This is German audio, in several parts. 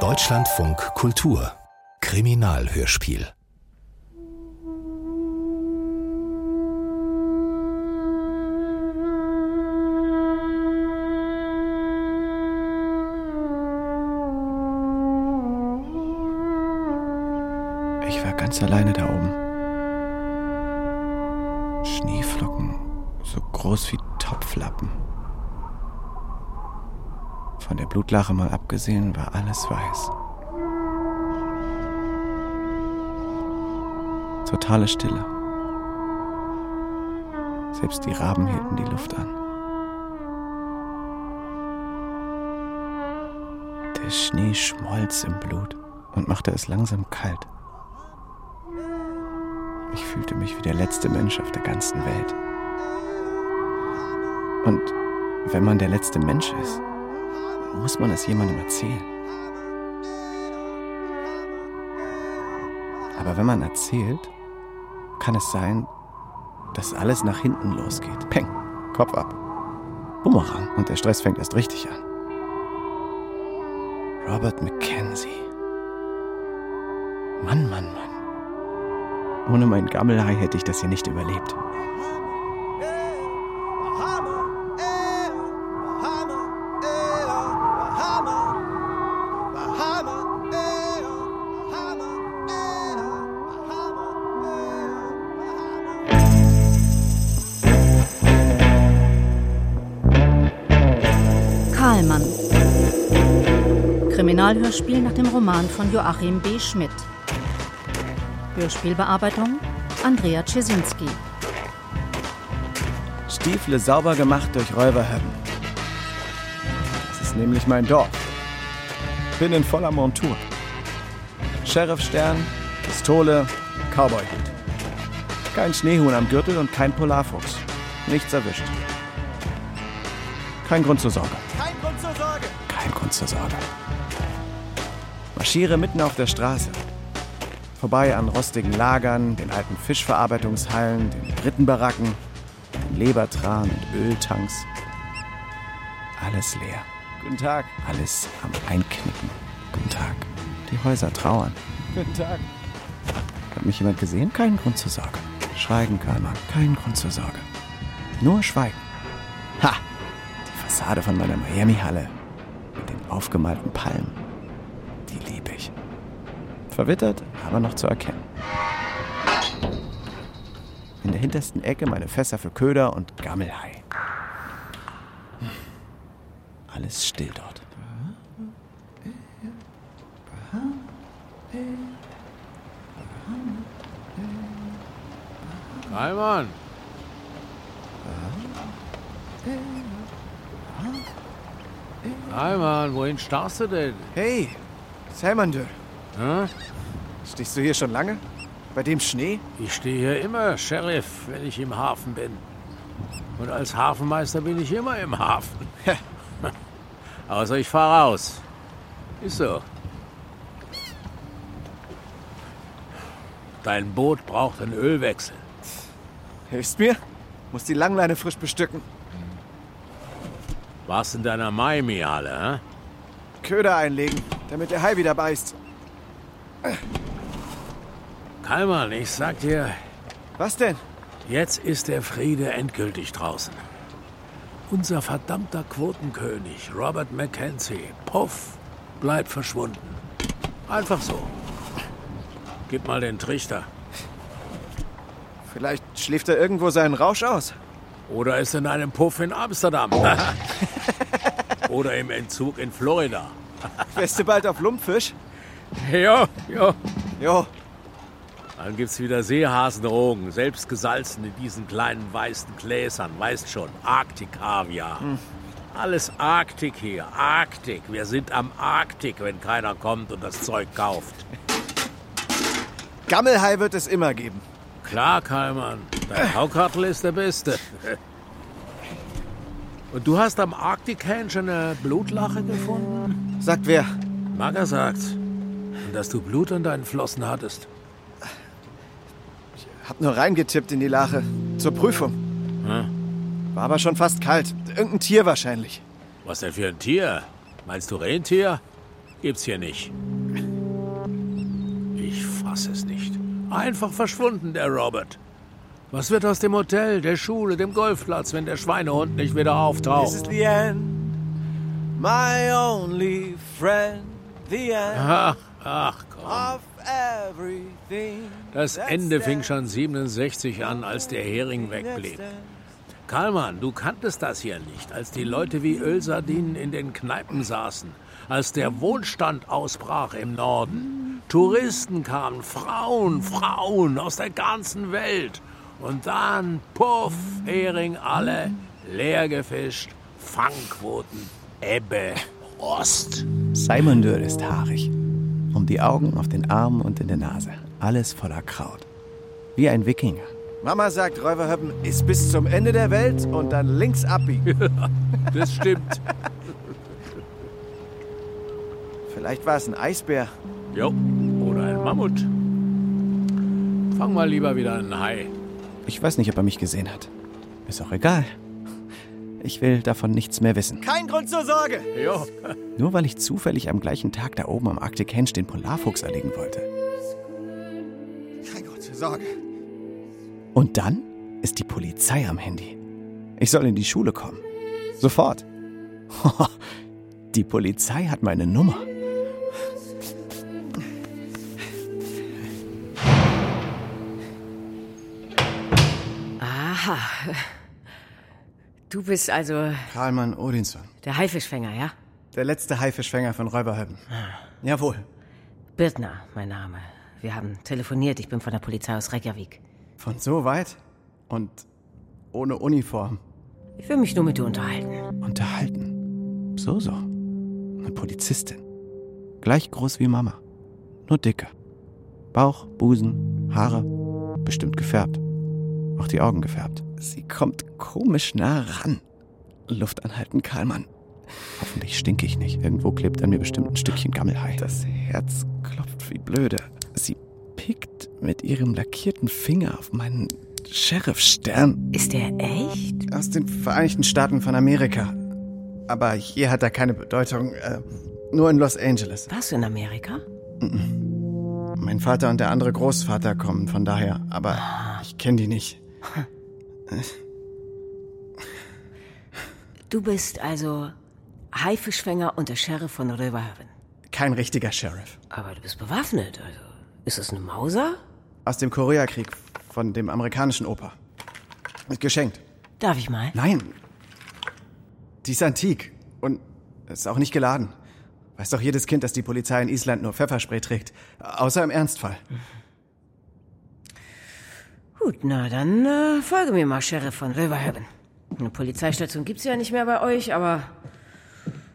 Deutschlandfunk Kultur Kriminalhörspiel Ich war ganz alleine da oben. Schneeflocken, so groß wie Topflappen. Von der Blutlache mal abgesehen, war alles weiß. Totale Stille. Selbst die Raben hielten die Luft an. Der Schnee schmolz im Blut und machte es langsam kalt. Ich fühlte mich wie der letzte Mensch auf der ganzen Welt. Und wenn man der letzte Mensch ist, muss man es jemandem erzählen. Aber wenn man erzählt, kann es sein, dass alles nach hinten losgeht. Peng, Kopf ab. Bumerang und der Stress fängt erst richtig an. Robert Mackenzie. Mann, Mann, Mann. Ohne mein Gammelhai hätte ich das hier nicht überlebt. Karlmann. Kriminalhörspiel nach dem Roman von Joachim B. Schmidt. Hörspielbearbeitung Andrea Czesinski. Stiefel sauber gemacht durch Räuberhöppen. Das ist nämlich mein Dorf. Bin in voller Montur. Sheriffstern, Pistole, Cowboyhut. Kein Schneehuhn am Gürtel und kein Polarfuchs. Nichts erwischt. Kein Grund zur Sorge. Grund zur Sorge. Marschiere mitten auf der Straße. Vorbei an rostigen Lagern, den alten Fischverarbeitungshallen, den Rittenbaracken, den Lebertran und Öltanks. Alles leer. Guten Tag. Alles am Einknicken. Guten Tag. Die Häuser trauern. Guten Tag. Hat mich jemand gesehen? Kein Grund zur Sorge. Schweigen, Karlmann. Kein Grund zur Sorge. Nur Schweigen. Ha! Die Fassade von meiner Miami-Halle. Aufgemalten Palmen. Die liebe ich. Verwittert, aber noch zu erkennen. In der hintersten Ecke meine Fässer für Köder und Gammelhai. Alles still dort. Heimann. Heimann, wohin starrst du denn? Hey, Salmandö, Hä? stehst du hier schon lange? Bei dem Schnee? Ich stehe hier immer, Sheriff, wenn ich im Hafen bin. Und als Hafenmeister bin ich immer im Hafen. Außer ich fahre raus. Ist so. Dein Boot braucht einen Ölwechsel. Hilfst mir? Muss die Langleine frisch bestücken. Warst in deiner Miami-Halle, hä? Köder einlegen, damit der Hai wieder beißt. Kalman, ich sag dir, Was denn? Jetzt ist der Friede endgültig draußen. Unser verdammter Quotenkönig, Robert Mackenzie, puff, bleibt verschwunden. Einfach so. Gib mal den Trichter. Vielleicht schläft er irgendwo seinen Rausch aus. Oder ist in einem Puff in Amsterdam. Oder im Entzug in Florida. Wärst du bald auf Lumpfisch? Ja, ja. Jo, Dann gibt's wieder Seehasenrogen, selbst gesalzen in diesen kleinen weißen Gläsern. Weißt schon, Arktik-Kaviar. Alles Arktik hier, Arktik. Wir sind am Arktik, wenn keiner kommt und das Zeug kauft. Gammelhai wird es immer geben. Klar, Kalman. Dein Haukartel ist der Beste. Und du hast am Arktik-Hain schon eine Blutlache gefunden? Sagt wer? Magger sagt. Und dass du Blut an deinen Flossen hattest. Hab nur reingetippt in die Lache. Zur Prüfung. Hm? War aber schon fast kalt. Irgendein Tier wahrscheinlich. Was denn für ein Tier? Meinst du Rentier? Gibt's hier nicht. Ich fass es nicht. Einfach verschwunden, der Robert. Was wird aus dem Hotel, der Schule, dem Golfplatz, wenn der Schweinehund nicht wieder auftaucht? This is the end, my only friend, the end Ach, ach komm. Das Ende fing schon 67 an, als der Hering wegblieb. Karlmann, du kanntest das hier nicht, als die Leute wie Ölsardinen in den Kneipen saßen, als der Wohlstand ausbrach im Norden. Touristen kamen, Frauen, Frauen aus der ganzen Welt. Und dann, puff, Hering alle, leer gefischt, Fangquoten, Ebbe, Rost. Simon Dürr ist haarig. Um die Augen, auf den Armen und in der Nase. Alles voller Kraut. Wie ein Wikinger. Mama sagt, Räuberhöppen ist bis zum Ende der Welt und dann links abbiegen. Das stimmt. Vielleicht war es ein Eisbär. Jo, oder ein Mammut. Fang mal lieber wieder einen Hai. Ich weiß nicht, ob er mich gesehen hat. Ist auch egal. Ich will davon nichts mehr wissen. Kein Grund zur Sorge. Jo, Nur weil ich zufällig am gleichen Tag da oben am Arctic Henge den Polarfuchs erlegen wollte. Kein Grund zur Sorge. Und dann ist die Polizei am Handy. Ich soll in die Schule kommen. Sofort. Die Polizei hat meine Nummer. Aha. Du bist also Karlmann Odinson. der Haifischfänger, ja? Der letzte Haifischfänger von Räuberhöppen. Jawohl. Birtner, mein Name. Wir haben telefoniert. Ich bin von der Polizei aus Reykjavik. Von so weit? Und ohne Uniform. Ich will mich nur mit dir unterhalten. Unterhalten. So, so. Eine Polizistin. Gleich groß wie Mama. Nur dicker. Bauch, Busen, Haare. Bestimmt gefärbt. Auch die Augen gefärbt. Sie kommt komisch nah ran. Luft anhalten, Karlmann. Hoffentlich stinke ich nicht. Irgendwo klebt an mir bestimmt ein Stückchen Gammelhai. Das Herz klopft wie blöde. Sie pickt mit ihrem lackierten Finger auf meinen Sheriffstern Ist der echt? aus den Vereinigten Staaten von Amerika. Aber hier hat er keine Bedeutung. Äh, nur in Los Angeles. Warst du in Amerika? Mein Vater und der andere Großvater kommen von daher, aber ich kenne die nicht. Du bist also Haifischfänger und der Sheriff von Röverhaven. Kein richtiger Sheriff. Aber du bist bewaffnet, also. Ist das eine Mauser? Aus dem Koreakrieg von dem amerikanischen Opa. Geschenkt. Darf ich mal? Nein. Die ist antik und ist auch nicht geladen. Weiß doch jedes Kind, dass die Polizei in Island nur Pfefferspray trägt. Außer im Ernstfall. Gut, na dann äh, folge mir mal, Sheriff von Röverhaven. Eine Polizeistation gibt's ja nicht mehr bei euch, aber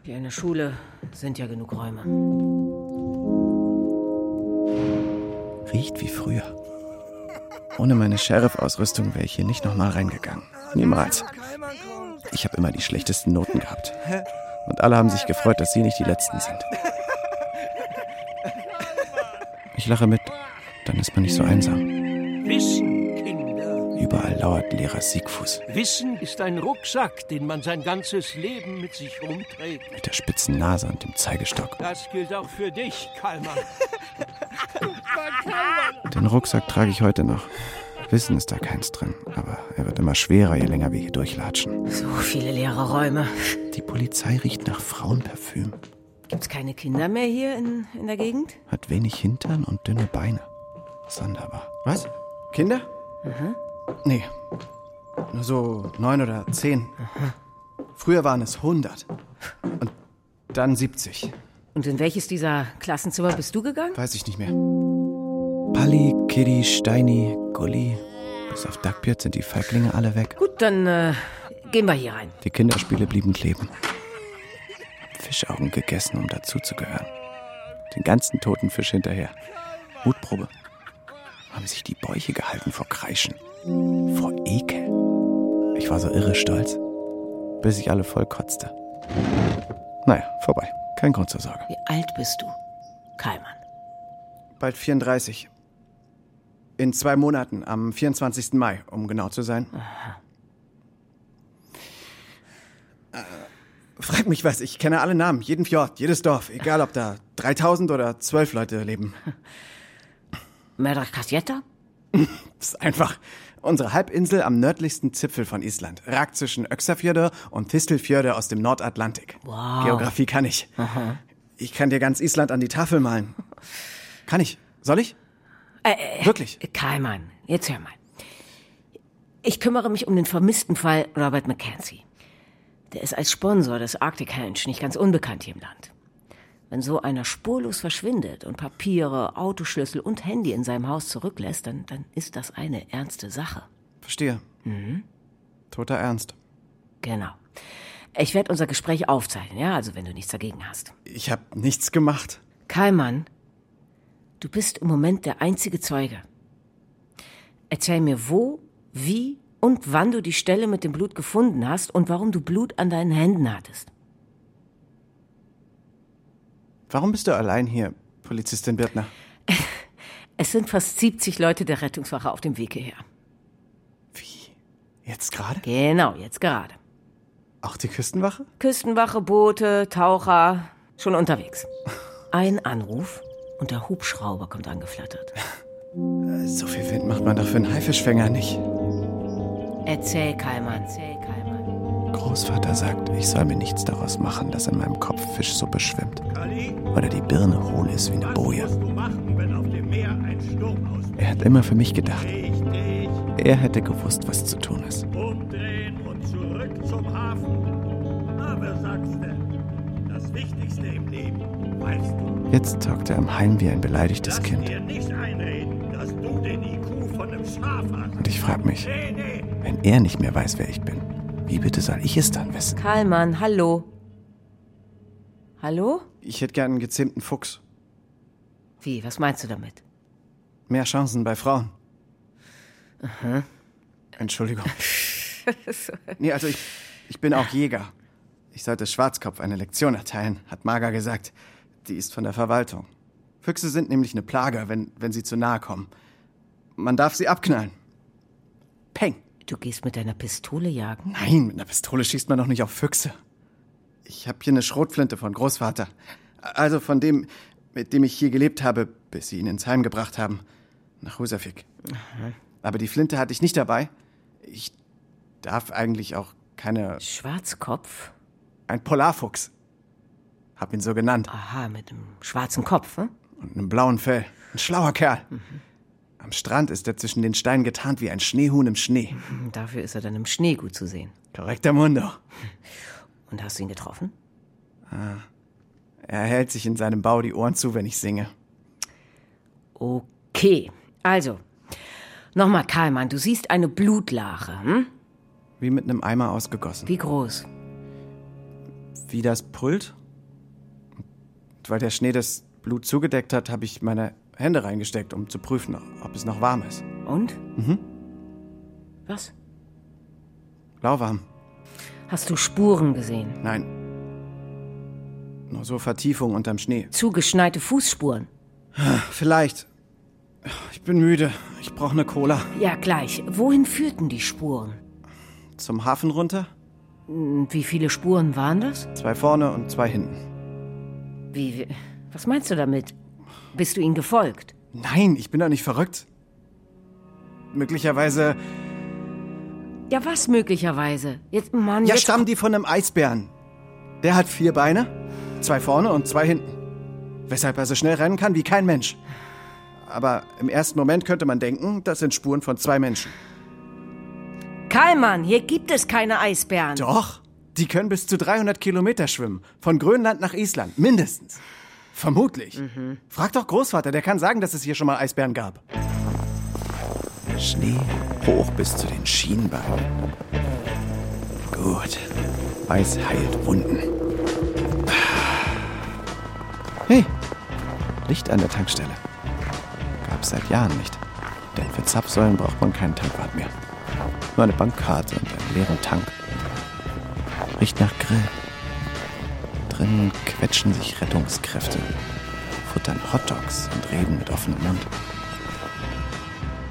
hier in der Schule sind ja genug Räume. Riecht wie früher. Ohne meine Sheriff-Ausrüstung wäre ich hier nicht nochmal reingegangen. Niemals. Ich habe immer die schlechtesten Noten gehabt. Und alle haben sich gefreut, dass sie nicht die Letzten sind. Ich lache mit, dann ist man nicht so einsam. Kinder. Überall lauert Lehrer Siegfuß Wissen ist ein Rucksack, den man sein ganzes Leben mit sich rumträgt. mit der spitzen Nase und dem Zeigestock. Das gilt auch für dich, Kalman. Den Rucksack trage ich heute noch. Wissen ist da keins drin, aber er wird immer schwerer, je länger wir hier durchlatschen. So viele leere Räume. Die Polizei riecht nach Frauenparfüm, Gibt's keine Kinder mehr hier in, in der Gegend? hat wenig Hintern und dünne Beine. Sonderbar. Was? Kinder? Nee. Nur so neun oder zehn. Früher waren es hundert. Und dann 70. Und in welches dieser Klassenzimmer bist du gegangen? Weiß ich nicht mehr. Palli, Kiddy, Steini, Gulli. Bis auf Duckbeard sind die Feiglinge alle weg. Gut, dann äh, gehen wir hier rein. Die Kinderspiele blieben kleben. Fischaugen gegessen, um dazuzugehören. Den ganzen toten Fisch hinterher. Mutprobe. Haben sich die Bäuche gehalten vor Kreischen. Vor Ekel. Ich war so irre stolz. Bis ich alle voll kotzte. Naja, vorbei. Kein Grund zur Sorge. Wie alt bist du? Kallmann. Bald 34. In zwei Monaten, am 24. Mai, um genau zu sein. Äh, Frag mich was, ich kenne alle Namen, jeden Fjord, jedes Dorf, egal ob da 3000 oder 12 Leute leben. Madagaskar? ist einfach. Unsere Halbinsel am nördlichsten Zipfel von Island ragt zwischen Öxarfjörde und Thistelfjörde aus dem Nordatlantik. Wow. Geografie kann ich. Ich kann dir ganz Island an die Tafel malen. Kann ich? Soll ich? Wirklich? Keimann, jetzt hör mal. Ich kümmere mich um den vermissten Fall Robert Mackenzie. Der ist als Sponsor des Arctic Henge nicht ganz unbekannt hier im Land. Wenn so einer spurlos verschwindet und Papiere, Autoschlüssel und Handy in seinem Haus zurücklässt, dann, dann ist das eine ernste Sache. Verstehe. Toter Ernst. Genau. Ich werde unser Gespräch aufzeichnen, ja, also wenn du nichts dagegen hast. Ich habe nichts gemacht. Keimann, du bist im Moment der einzige Zeuge. Erzähl mir, wo, wie und wann du die Stelle mit dem Blut gefunden hast und warum du Blut an deinen Händen hattest. Warum bist du allein hier, Polizistin Birtner? Es sind fast 70 Leute der Rettungswache auf dem Weg hierher. Wie? Jetzt gerade? Genau, jetzt gerade. Auch die Küstenwache? Küstenwache, Boote, Taucher, schon unterwegs. Ein Anruf und der Hubschrauber kommt angeflattert. So viel Wind macht man doch für einen Haifischfänger nicht. Erzähl, Keimann, erzähl. Großvater sagt, ich soll mir nichts daraus machen, dass in meinem Kopf Fischsuppe schwimmt. Oder die Birne hohl ist wie eine Boje. Er hat immer für mich gedacht. Er hätte gewusst, was zu tun ist. Umdrehen und zurück zum Hafen. Na, wer sagt's denn? Das Wichtigste im Leben, weißt du. Jetzt taugt er am Heim wie ein beleidigtes Lass Kind. Und ich frag mich, wenn er nicht mehr weiß, wer ich bin, wie bitte soll ich es dann wissen? Karlmann, hallo. Hallo? Ich hätte gern einen gezähmten Fuchs. Wie, was meinst du damit? Mehr Chancen bei Frauen. Entschuldigung. nee, also ich, ich bin auch Jäger. Ich sollte Schwarzkopf eine Lektion erteilen, hat Marga gesagt. Die ist von der Verwaltung. Füchse sind nämlich eine Plage, wenn, wenn sie zu nahe kommen. Man darf sie abknallen. Peng. Du gehst mit deiner Pistole jagen? Nein, mit einer Pistole schießt man doch nicht auf Füchse. Ich habe hier eine Schrotflinte von Großvater. Also von dem, mit dem ich hier gelebt habe, bis sie ihn ins Heim gebracht haben. Nach Husavik. Aber die Flinte hatte ich nicht dabei. Ich darf eigentlich auch keine. Schwarzkopf? Ein Polarfuchs. Hab ihn so genannt. Aha, mit einem schwarzen Kopf, hm? Und einem blauen Fell. Ein schlauer Kerl. Am Strand ist er zwischen den Steinen getarnt wie ein Schneehuhn im Schnee. Dafür ist er dann im Schnee gut zu sehen. Korrekter Mundo. Und hast du ihn getroffen? Er hält sich in seinem Bau die Ohren zu, wenn ich singe. Okay, also. Nochmal, Karlmann, du siehst eine Blutlache, hm? Wie mit einem Eimer ausgegossen. Wie groß? Wie das Pult? Und weil der Schnee das Blut zugedeckt hat, habe ich meine Hände reingesteckt, um zu prüfen, ob es noch warm ist. Und? Was? Lauwarm. Hast du Spuren gesehen? Nein. Nur so Vertiefung unterm Schnee. Zugeschneite Fußspuren? Vielleicht. Ich bin müde. Ich brauche eine Cola. Ja, gleich. Wohin führten die Spuren? Zum Hafen runter? Und Wie viele Spuren waren das? Zwei vorne und zwei hinten. Wie, wie was meinst du damit? Bist du ihnen gefolgt? Nein, ich bin doch nicht verrückt. Möglicherweise. Ja, was möglicherweise? Jetzt, Mann, Ja, jetzt stammen die von einem Eisbären. Der hat vier Beine, zwei vorne und zwei hinten. Weshalb er so schnell rennen kann wie kein Mensch. Aber im ersten Moment könnte man denken, das sind Spuren von zwei Menschen. Karlmann, hier gibt es keine Eisbären. Doch, die können bis zu 300 Kilometer schwimmen. Von Grönland nach Island, mindestens. Vermutlich. Frag doch Großvater, der kann sagen, dass es hier schon mal Eisbären gab. Schnee hoch bis zu den Schienbeinen. Gut. Eis heilt Wunden. Hey, Licht an der Tankstelle. Gab's seit Jahren nicht. Denn für Zapfsäulen braucht man keinen Tankwart mehr. Nur eine Bankkarte und einen leeren Tank. Riecht nach Grill. Drinnen quetschen sich Rettungskräfte, futtern Hotdogs und reden mit offenem Mund.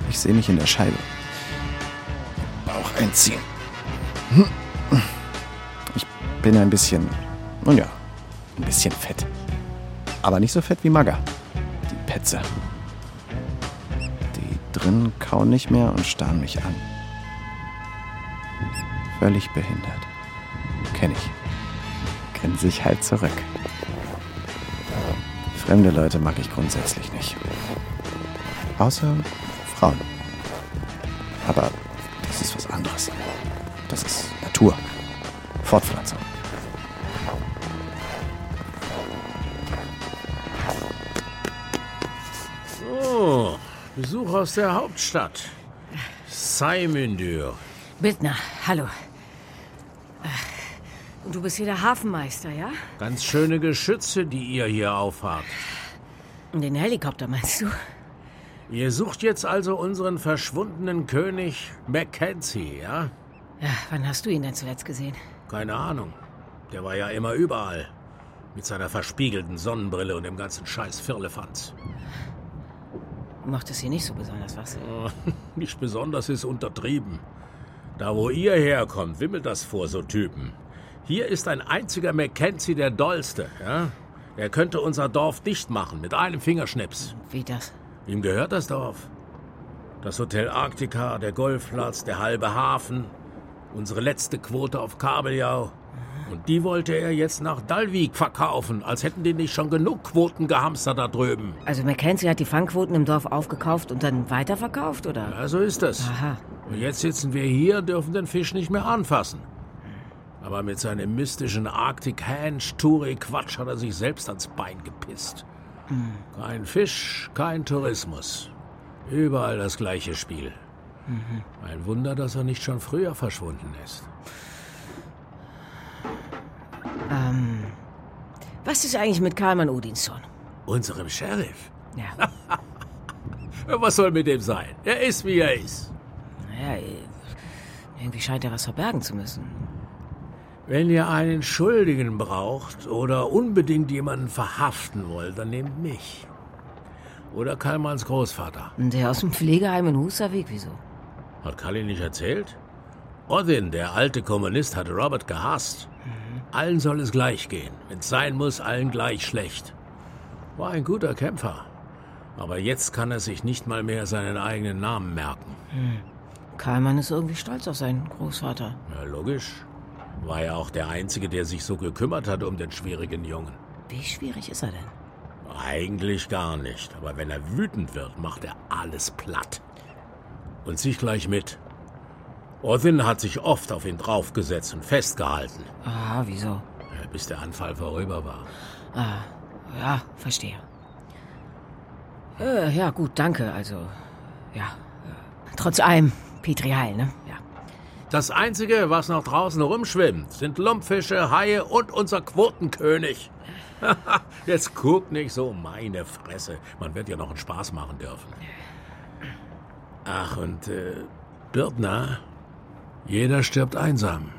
Ich sehe mich in der Scheibe. Bauch einziehen. Ich bin ein bisschen, nun ja, ein bisschen fett. Aber nicht so fett wie Magga. Die Petze. Die drin kauen nicht mehr und starren mich an. Völlig behindert. Kenn ich. Grinse ich halt zurück. Fremde Leute mag ich grundsätzlich nicht. Außer Frauen. Aber das ist was anderes. Das ist Natur. Fortpflanzung. Oh, Besuch aus der Hauptstadt. Simon Bildner, hallo. Und du bist hier der Hafenmeister, ja? Ganz schöne Geschütze, die ihr hier aufhabt. Den Helikopter meinst du? Ihr sucht jetzt also unseren verschwundenen König Mackenzie, ja? Ja, wann hast du ihn denn zuletzt gesehen? Keine Ahnung. Der war ja immer überall. Mit seiner verspiegelten Sonnenbrille und dem ganzen Scheiß Firlefanz. Macht es hier nicht so besonders was? Oh, Nicht besonders ist untertrieben. Da, wo ihr herkommt, wimmelt das vor so Typen. Hier ist ein einziger Mackenzie der Dollste, ja? Er könnte unser Dorf dicht machen mit einem Fingerschnips. Wie das? Ihm gehört das Dorf. Das Hotel Arktika, der Golfplatz, der halbe Hafen, unsere letzte Quote auf Kabeljau. Und die wollte er jetzt nach Dalvik verkaufen, als hätten die nicht schon genug Quoten gehamstert da drüben. Also Mackenzie hat die Fangquoten im Dorf aufgekauft und dann weiterverkauft, oder? Ja, so ist es. Aha. Und jetzt sitzen wir hier, dürfen den Fisch nicht mehr anfassen. Aber mit seinem mystischen Arctic Hand Touri Quatsch hat er sich selbst ans Bein gepisst. Kein Fisch, kein Tourismus. Überall das gleiche Spiel. Ein Wunder, dass er nicht schon früher verschwunden ist. Ähm, was ist eigentlich mit Karlmann Odinsson? Unserem Sheriff? Ja, Was soll mit dem sein? Er ist, wie er ist. naja, irgendwie scheint er was verbergen zu müssen. Wenn ihr einen Schuldigen braucht oder unbedingt jemanden verhaften wollt, dann nehmt mich. Oder Karlmanns Großvater. Der aus dem Pflegeheim in Husavik, wieso? Hat Kalli nicht erzählt? Odin, der alte Kommunist, hat Robert gehasst. Allen soll es gleich gehen. Wenn's sein muss, allen gleich schlecht. War ein guter Kämpfer. Aber jetzt kann er sich nicht mal mehr seinen eigenen Namen merken. Karlmann ist irgendwie stolz auf seinen Großvater. Ja, logisch. War ja auch der Einzige, der sich so gekümmert hat um den schwierigen Jungen. Wie schwierig ist er denn? Eigentlich gar nicht. Aber wenn er wütend wird, macht er alles platt. Und sich gleich mit. Odin hat sich oft auf ihn draufgesetzt und festgehalten, Ah, wieso? bis der Anfall vorüber war. Ah, ja, verstehe. Äh, ja, gut, danke. Also, ja. äh, Trotz allem, Petri Heil, ne? Das Einzige, was noch draußen rumschwimmt, sind Lumpfische, Haie und unser Quotenkönig. Jetzt guck nicht so, meine Fresse. Man wird ja noch einen Spaß machen dürfen. Ach, und äh, Birtner, jeder stirbt einsam.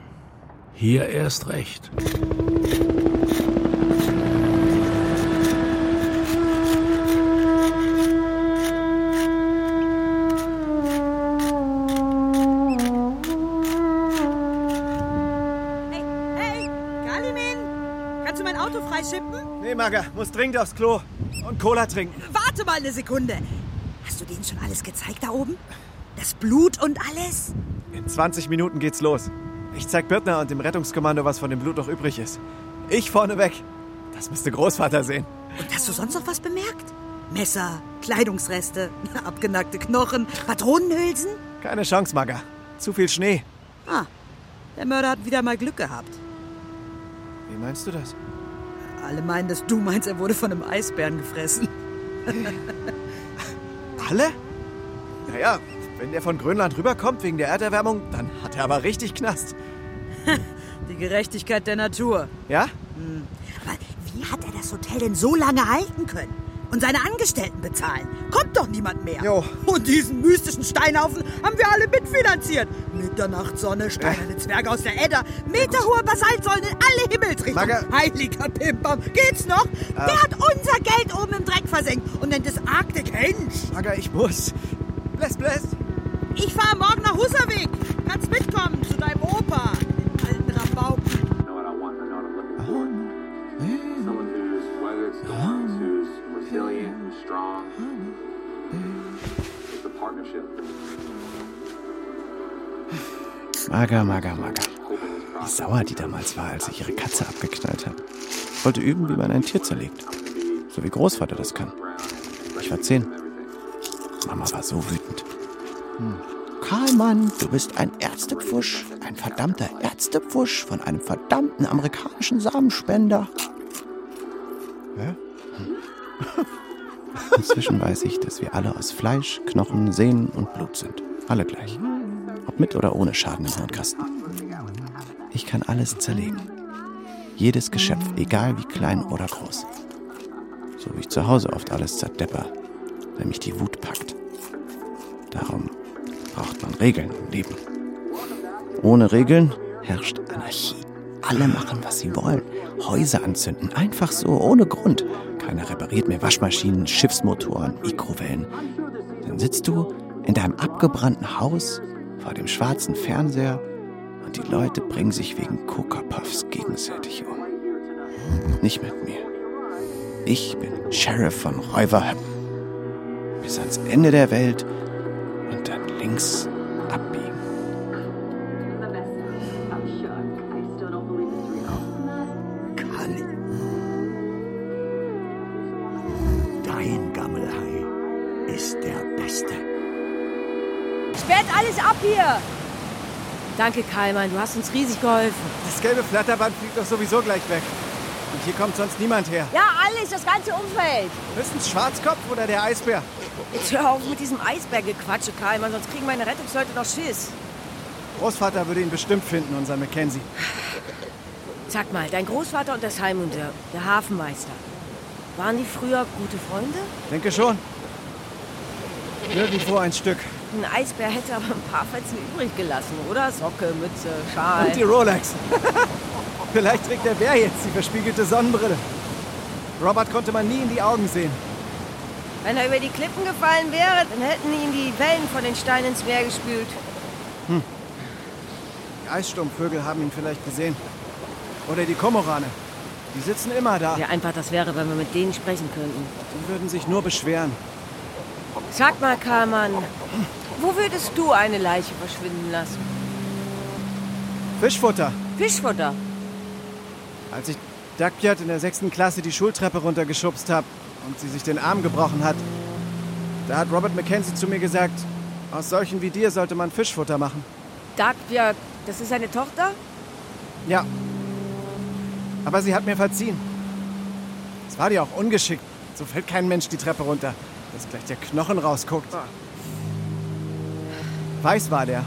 Hier erst recht. Magga, muss dringend aufs Klo. Und Cola trinken. Warte mal eine Sekunde. Hast du denen schon alles gezeigt da oben? Das Blut und alles? In 20 Minuten geht's los. Ich zeig Birtner und dem Rettungskommando, was von dem Blut noch übrig ist. Ich vorne weg. Das müsste Großvater sehen. Und hast du sonst noch was bemerkt? Messer, Kleidungsreste, abgenackte Knochen, Patronenhülsen? Keine Chance, Magga. Zu viel Schnee. Ah, der Mörder hat wieder mal Glück gehabt. Wie meinst du das? Alle meinen, dass du meinst, er wurde von einem Eisbären gefressen. Alle? Naja, wenn der von Grönland rüberkommt wegen der Erderwärmung, dann hat er aber richtig Knast. Die Gerechtigkeit der Natur. Ja? Aber wie hat er das Hotel denn so lange halten können? Und seine Angestellten bezahlen? Kommt doch niemand mehr. Jo. Und diesen mystischen Steinhaufen haben wir alle mitfinanziert. Mitternachtssonne, steinerne Zwerge aus der Edda, meterhohe Basaltsäulen in alle Himmelsrichtungen. Magga. Heiliger Pimpam, geht's noch? Wer hat unser Geld oben im Dreck versenkt und nennt es Arctic Hensch? Magga, ich muss. Bless, bless. Ich fahre morgen nach Husavik. Kannst mitkommen zu deinem Opa, den alten Rabauken. Mager, mager, mager. Wie sauer die damals war, als ich ihre Katze abgeknallt habe. Wollte üben, wie man ein Tier zerlegt. So wie Großvater das kann. Ich war zehn. Mama war so wütend. Hm. Karlmann, du bist ein Ärztepfusch. Ein verdammter Ärztepfusch von einem verdammten amerikanischen Samenspender. Hä? Hm. Inzwischen weiß ich, dass wir alle aus Fleisch, Knochen, Sehnen und Blut sind. Alle gleich. Ob mit oder ohne Schaden im Hirnkasten. Ich kann alles zerlegen. Jedes Geschöpf, egal wie klein oder groß. So wie ich zu Hause oft alles zerdepper, wenn mich die Wut packt. Darum braucht man Regeln im Leben. Ohne Regeln herrscht Anarchie. Alle machen, was sie wollen. Häuser anzünden, einfach so, ohne Grund. Keiner repariert mehr Waschmaschinen, Schiffsmotoren, Mikrowellen. Dann sitzt du in deinem abgebrannten Haus vor dem schwarzen Fernseher und die Leute bringen sich wegen Coca-Puffs gegenseitig um. Nicht mit mir. Ich bin Sheriff von Räuverhöppen. Bis ans Ende der Welt und dann links Danke, Karlmann, du hast uns riesig geholfen. Das gelbe Flatterband fliegt doch sowieso gleich weg. Und hier kommt sonst niemand her. Ja, alles, das ganze Umfeld. Höchstens Schwarzkopf oder der Eisbär. Jetzt hör auf mit diesem Eisberggequatsche, Karlmann, sonst kriegen meine Rettungsleute noch Schiss. Großvater würde ihn bestimmt finden, unser Mackenzie. Sag mal, dein Großvater und der Simon Dirk, der Hafenmeister, waren die früher gute Freunde? Denke schon. Nirgendwo ein Stück. Ein Eisbär hätte aber ein paar Fetzen übrig gelassen, oder? Socke, Mütze, Schal. Und die Rolex. Vielleicht trägt der Bär jetzt die verspiegelte Sonnenbrille. Robert konnte man nie in die Augen sehen. Wenn er über die Klippen gefallen wäre, dann hätten ihn die Wellen von den Steinen ins Meer gespült. Die Eissturmvögel haben ihn vielleicht gesehen. Oder die Komorane. Die sitzen immer da. Wie einfach das wäre, wenn wir mit denen sprechen könnten. Die würden sich nur beschweren. Sag mal, Karlmann, wo würdest du eine Leiche verschwinden lassen? Fischfutter. Fischfutter. Als ich Dagbjörn in der sechsten Klasse die Schultreppe runtergeschubst habe und sie sich den Arm gebrochen hat, da hat Robert Mackenzie zu mir gesagt, aus solchen wie dir sollte man Fischfutter machen. Dagbjörg, das ist seine Tochter? Ja. Aber sie hat mir verziehen. Es war dir auch ungeschickt. So fällt kein Mensch die Treppe runter, dass gleich der Knochen rausguckt. Weiß war der.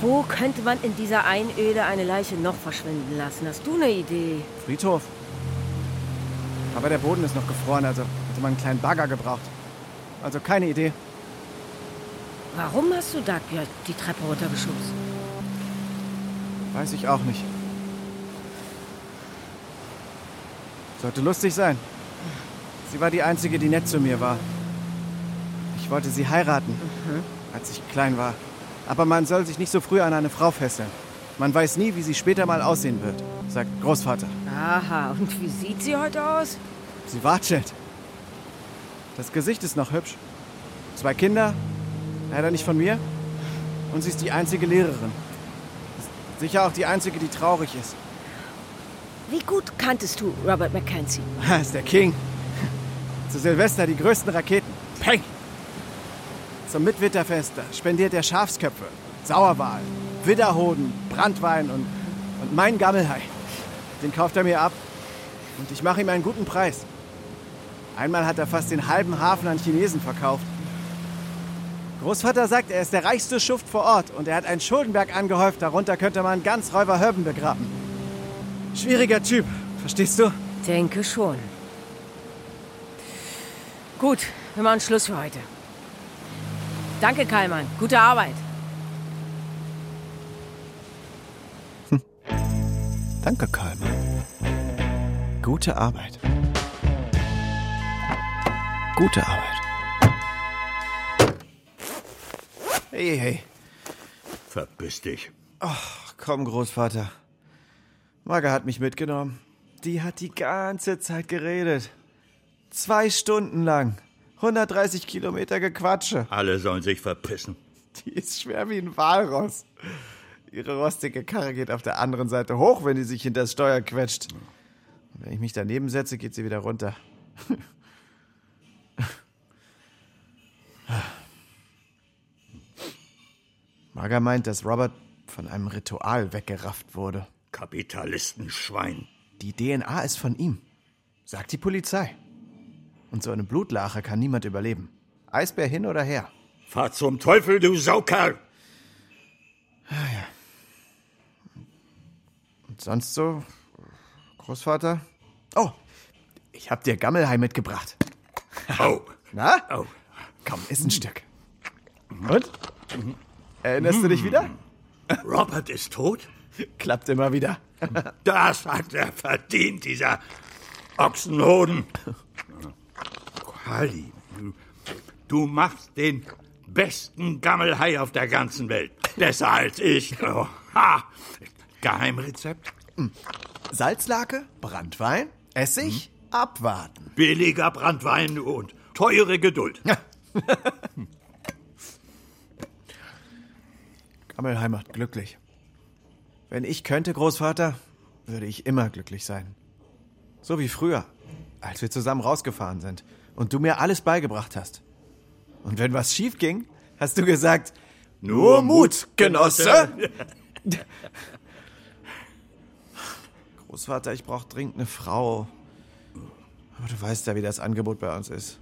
Wo könnte man in dieser Einöde eine Leiche noch verschwinden lassen? Hast du eine Idee? Friedhof. Aber der Boden ist noch gefroren, also hätte man einen kleinen Bagger gebraucht. Also keine Idee. Warum hast du Dagbjörg die Treppe runtergeschubst? Weiß ich auch nicht. Sollte lustig sein. Sie war die Einzige, die nett zu mir war. Ich wollte sie heiraten, als ich klein war. Aber man soll sich nicht so früh an eine Frau fesseln. Man weiß nie, wie sie später mal aussehen wird, sagt Großvater. Aha, und wie sieht sie heute aus? Sie watschelt. Das Gesicht ist noch hübsch. Zwei Kinder, leider nicht von mir. Und sie ist die einzige Lehrerin. Ist sicher auch die einzige, die traurig ist. Wie gut kanntest du Robert Mackenzie? Er ist der King. Zu Silvester die größten Raketen. Peng! Zum Mitwitterfest spendiert er Schafsköpfe, Sauerwal, Widderhoden, Brandwein und, und mein Gammelhai. Den kauft er mir ab. Und ich mache ihm einen guten Preis. Einmal hat er fast den halben Hafen an Chinesen verkauft. Großvater sagt, er ist der reichste Schuft vor Ort und er hat einen Schuldenberg angehäuft. Darunter könnte man ganz Räuberhöben begraben. Schwieriger Typ, verstehst du? Denke schon. Gut, wir machen Schluss für heute. Danke, Kallmann. Gute Arbeit. Danke, Kalman. Gute Arbeit. Gute Arbeit. Hey, hey. Verpiss dich. Ach, komm, Großvater. Marga hat mich mitgenommen. Die hat die ganze Zeit geredet. Zwei Stunden lang. 130 Kilometer Gequatsche. Alle sollen sich verpissen. Die ist schwer wie ein Walross. Ihre rostige Karre geht auf der anderen Seite hoch, wenn die sich hinter das Steuer quetscht. Und wenn ich mich daneben setze, geht sie wieder runter. Marga meint, dass Robert von einem Ritual weggerafft wurde. Kapitalistenschwein. Die DNA ist von ihm, sagt die Polizei. Und so eine Blutlache kann niemand überleben. Eisbär hin oder her. Fahr zum Teufel, du Saukerl! Und sonst so, Großvater? Oh, ich hab dir Gammelhai mitgebracht. Oh, Na? oh. Komm, iss ein Stück. Und? Erinnerst du dich wieder? Robert ist tot? Klappt immer wieder. Das hat er verdient, dieser Ochsenhoden. Kali, du, machst den besten Gammelhai auf der ganzen Welt. Besser als ich. Oh, ha. Geheimrezept? Salzlake, Brandwein, Essig, abwarten. Billiger Brandwein und teure Geduld. Gammelhai macht glücklich. Wenn ich könnte, Großvater, würde ich immer glücklich sein. So wie früher, als wir zusammen rausgefahren sind und du mir alles beigebracht hast. Und wenn was schief ging, hast du gesagt, nur Mut, Genosse. Großvater, ich brauche dringend eine Frau. Aber du weißt ja, wie das Angebot bei uns ist.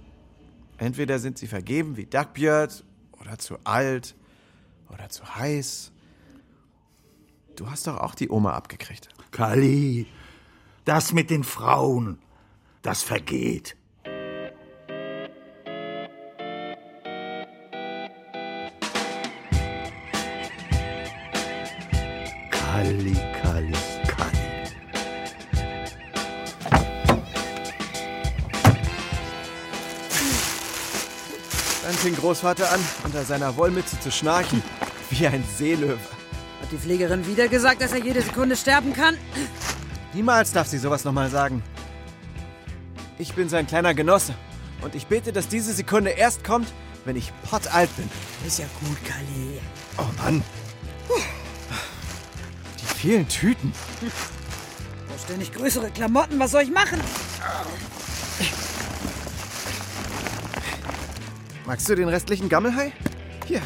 Entweder sind sie vergeben wie Duckbjörd oder zu alt oder zu heiß. Du hast doch auch die Oma abgekriegt. Kali, das mit den Frauen, das vergeht. Großvater an, unter seiner Wollmütze zu schnarchen, wie ein Seelöwe. Hat die Pflegerin wieder gesagt, dass er jede Sekunde sterben kann? Niemals darf sie sowas nochmal sagen. Ich bin sein kleiner Genosse. Und ich bete, dass diese Sekunde erst kommt, wenn ich pottalt bin. Ist ja gut, Kali. Oh Mann. Die vielen Tüten. Da ständig größere Klamotten, was soll ich machen? Magst du den restlichen Gammelhai? Hier,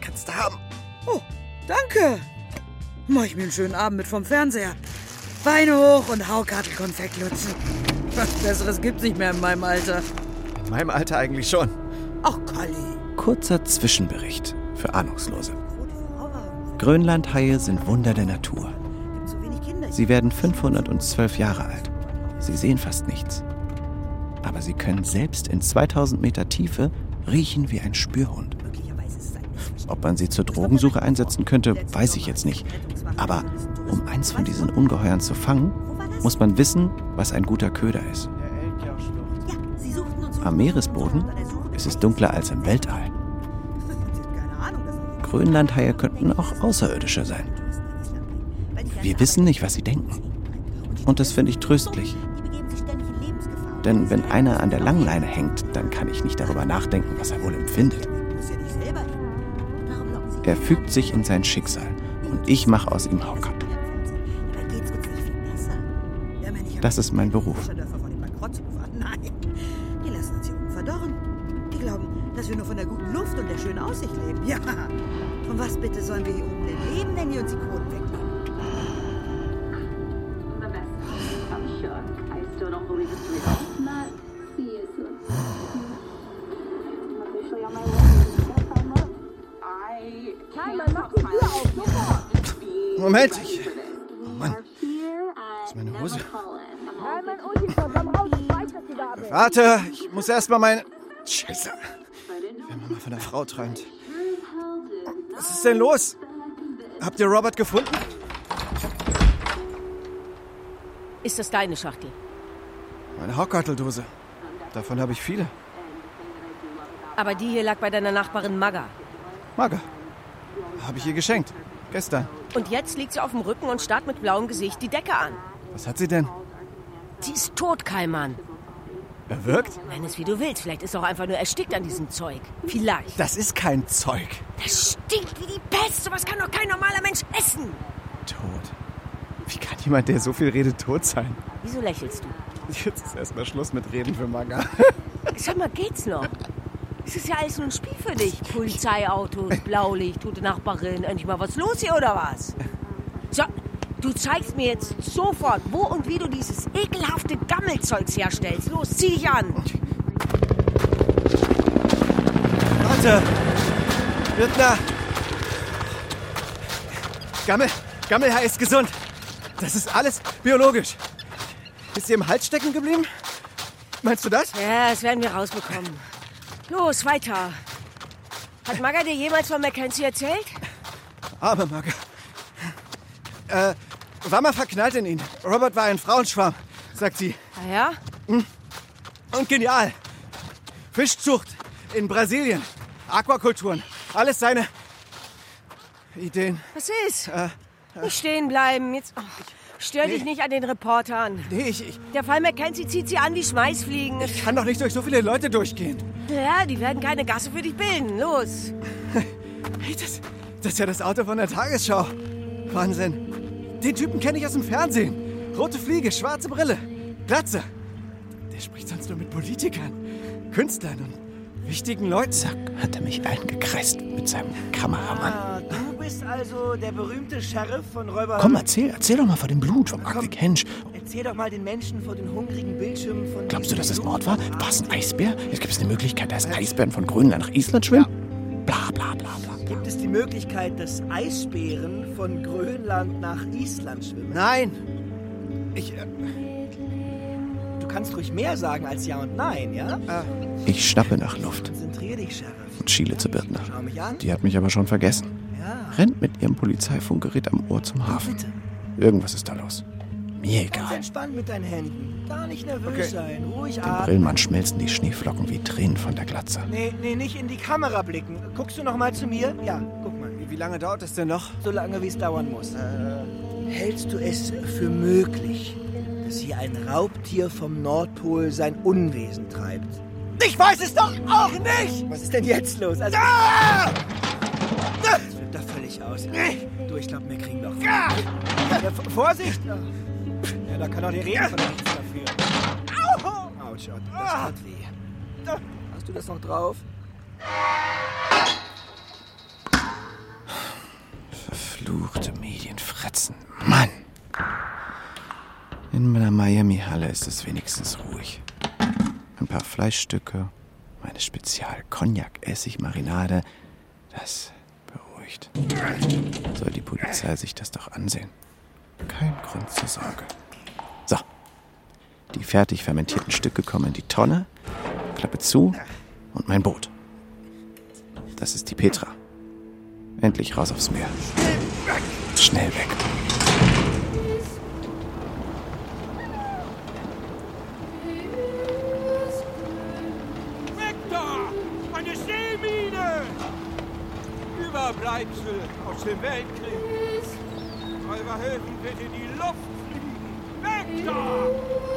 kannst du haben. Oh, danke. Mach ich mir einen schönen Abend mit vom Fernseher. Beine hoch und Haukartelkonfekt lutzen. Was Besseres gibt's nicht mehr in meinem Alter. In meinem Alter eigentlich schon. Ach, Kali. Kurzer Zwischenbericht für Ahnungslose. Grönlandhaie sind Wunder der Natur. Sie werden 512 Jahre alt. Sie sehen fast nichts. Aber sie können selbst in 2000 Meter Tiefe riechen wie ein Spürhund. Ob man sie zur Drogensuche einsetzen könnte, weiß ich jetzt nicht. Aber um eins von diesen Ungeheuern zu fangen, muss man wissen, was ein guter Köder ist. Am Meeresboden ist es dunkler als im Weltall. Grönlandhaie könnten auch Außerirdische sein. Wir wissen nicht, was sie denken. Und das finde ich tröstlich. Denn wenn einer an der Langleine hängt, dann kann ich nicht darüber nachdenken, was er wohl empfindet. Er fügt sich in sein Schicksal und ich mache aus ihm Hocker. Das ist mein Beruf. Die lassen uns hier oben verdorren. Die glauben, dass wir nur von der guten Luft und der schönen Aussicht leben. Ja, von was bitte sollen wir hier oben denn leben, wenn die uns die Kronen wegnehmen? Moment, ich. Oh Mann. Das ist meine Hose. Warte, ich muss erst mal meine. Scheiße. Wenn man mal von der Frau träumt. Was ist denn los? Habt ihr Robert gefunden? Ist das deine Schachtel? Meine Haukarteldose. Davon habe ich viele. Aber die hier lag bei deiner Nachbarin Magga. Mager. Habe ich ihr geschenkt. Gestern. Und jetzt liegt sie auf dem Rücken und starrt mit blauem Gesicht die Decke an. Was hat sie denn? Sie ist tot, Kaiman. Erwürgt? Nenn es wie du willst. Vielleicht ist er auch einfach nur erstickt an diesem Zeug. Vielleicht. Das ist kein Zeug. Das stinkt wie die Pest. Sowas kann doch kein normaler Mensch essen. Tot. Wie kann jemand, der so viel redet, tot sein? Wieso lächelst du? Jetzt ist erstmal Schluss mit Reden für Manga. Sag mal, geht's noch? Es ist ja alles nur ein Spiel für dich. Polizeiautos, Blaulicht, tote Nachbarin. Endlich mal was los hier oder was? So, du zeigst mir jetzt sofort, wo und wie du dieses ekelhafte Gammelzeugs herstellst. Los, zieh dich an. Warte! Wittner! Gammel, Gammelhai ist gesund. Das ist alles biologisch. Ist sie im Hals stecken geblieben? Meinst du das? Ja, das werden wir rausbekommen. Los, weiter. Hat Maga dir jemals von Mackenzie erzählt? Aber Marke. Äh, war mal verknallt in ihn. Robert war ein Frauenschwarm, sagt sie. Ah ja? Und genial. Fischzucht in Brasilien. Aquakulturen. Alles seine Ideen. Was ist? Nicht stehen bleiben. Jetzt oh, stör dich nicht an den Reportern. Nee, ich, ich Der Fall Mackenzie zieht sie an wie Schmeißfliegen. kann doch nicht durch so viele Leute durchgehen. Ja, die werden keine Gasse für dich bilden. Los. Hey, das, das ist ja das Auto von der Tagesschau. Wahnsinn. Den Typen kenne ich aus dem Fernsehen. Rote Fliege, schwarze Brille, Glatze. Der spricht sonst nur mit Politikern, Künstlern und wichtigen Leuten. Zack, hat er mich eingekreist mit seinem Kameramann. Ah, du bist also der berühmte Sheriff von Räuber... Komm, erzähl, erzähl doch mal von dem Blut vom Arctic Henge. Erzähl doch mal den Menschen vor den hungrigen Bildschirmen von... Glaubst du, dass es Mord war? War es ein Eisbär? Jetzt gibt es eine Möglichkeit, dass Eisbären von Grönland nach Island schwimmen? Bla, bla, bla, bla. Gibt es die Möglichkeit, dass Eisbären von Grönland nach Island schwimmen? Nein. Ich, äh, Du kannst ruhig mehr sagen als Ja und Nein, ja? ich schnappe nach Luft Konzentrier dich, Sheriff. und schiele zu Birtner. Die hat mich aber schon vergessen. Rennt mit ihrem Polizeifunkgerät am Ohr zum Hafen. Irgendwas ist da los. Mir Ganz egal. entspannt mit deinen Händen. Gar nicht nervös Okay. sein. Ruhig Dem atmen. Brillmann schmelzen die Schneeflocken wie Tränen von der Glatze. Nee, nee, nicht in die Kamera blicken. Guckst du noch mal zu mir? Ja, guck mal. Wie lange dauert es denn noch? So lange, wie es dauern muss. Hältst du es für möglich, dass hier ein Raubtier vom Nordpol sein Unwesen treibt? Ich weiß es doch auch nicht! Was ist denn jetzt los? Also, das flippt doch völlig aus. Du, ich glaube, wir kriegen doch... Ja, Vorsicht! Ja, da kann doch die Rede von nichts dafür. Autsch, das tut weh. Hast du das noch drauf? Verfluchte Medienfretzen. Mann! In meiner Miami-Halle ist es wenigstens ruhig. Ein paar Fleischstücke, meine Spezial-Cognac-Essig-Marinade. Das beruhigt. Soll die Polizei sich das doch ansehen. Kein Grund zur Sorge. So. Die fertig fermentierten Stücke kommen in die Tonne, Klappe zu und mein Boot. Das ist die Petra. Endlich raus aufs Meer. Schnell. Weg Dem Weltkrieg. Räuberhöfen bitte die Luft fliegen. Weg da!